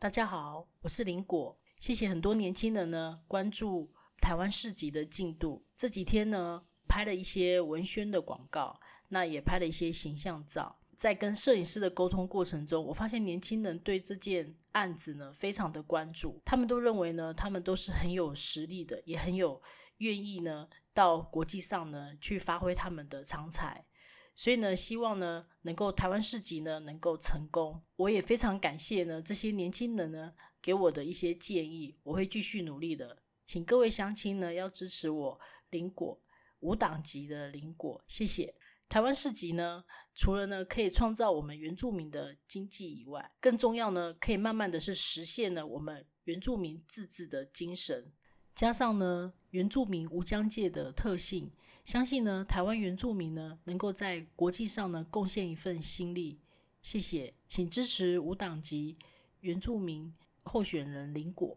大家好，我是林果。谢谢很多年轻人呢关注台湾市集的进度。这几天呢拍了一些文宣的广告，那也拍了一些形象照。在跟摄影师的沟通过程中，我发现年轻人对这件案子呢非常的关注。他们都认为呢，他们都是很有实力的，也很有愿意呢到国际上呢去发挥他们的长才。所以呢，希望呢能够台湾市集呢能够成功。我也非常感谢呢这些年轻人呢给我的一些建议，我会继续努力的。请各位乡亲呢要支持我林果无党籍的林果，谢谢。台湾市集呢，除了呢可以创造我们原住民的经济以外，更重要呢可以慢慢的是实现了我们原住民自治的精神。加上呢，原住民无疆界的特性，相信呢，台湾原住民呢，能够在国际上呢，贡献一份心力。谢谢，请支持无党籍原住民候选人林果。